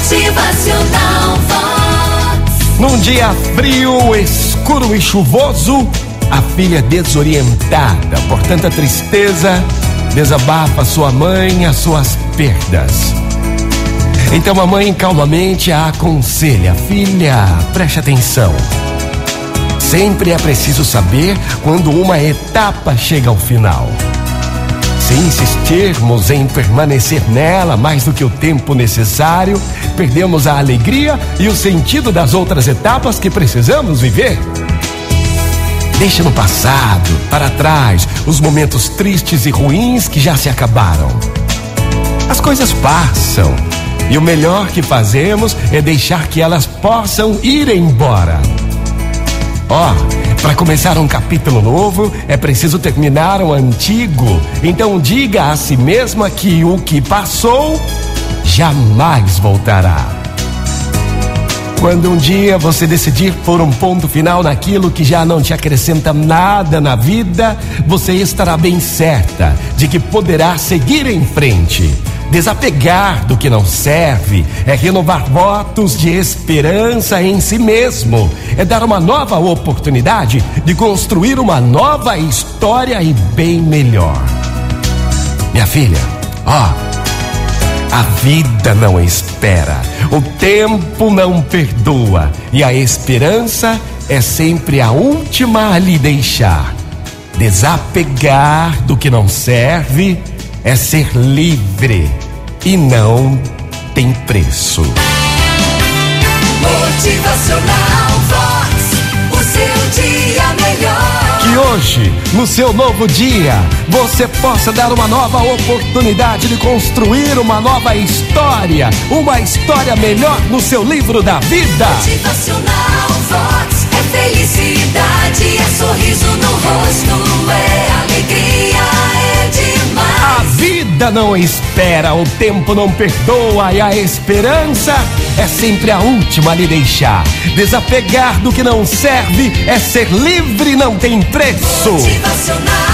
Motivacional Vox. Num dia frio, escuro e chuvoso, a filha desorientada por tanta tristeza desabafa sua mãe as suas perdas. Então a mãe calmamente a aconselha: Filha, preste atenção. Sempre é preciso saber quando uma etapa chega ao final. Se insistirmos em permanecer nela mais do que o tempo necessário, perdemos a alegria e o sentido das outras etapas que precisamos viver. Deixa no passado, para trás, os momentos tristes e ruins que já se acabaram. As coisas passam e o melhor que fazemos é deixar que elas possam ir embora. Ó, oh, para começar um capítulo novo é preciso terminar o antigo. Então diga a si mesma que o que passou jamais voltará. Quando um dia você decidir pôr um ponto final naquilo que já não te acrescenta nada na vida, você estará bem certa de que poderá seguir em frente Desapegar do que não serve é renovar votos de esperança em si mesmo, é dar uma nova oportunidade de construir uma nova história e bem melhor. Minha filha, ó, a vida não espera, o tempo não perdoa e a esperança é sempre a última a lhe deixar. Desapegar do que não serve é ser livre e não tem preço. Motivacional Vox, o seu dia melhor. Que hoje, no seu novo dia, você possa dar uma nova oportunidade de construir uma nova história, uma história melhor no seu livro da vida. Motivacional Vox é felicidade, é sorriso no não espera, o tempo não perdoa e a esperança é sempre a última a lhe deixar. Desapegar do que não serve é ser livre, não tem preço. Motivacional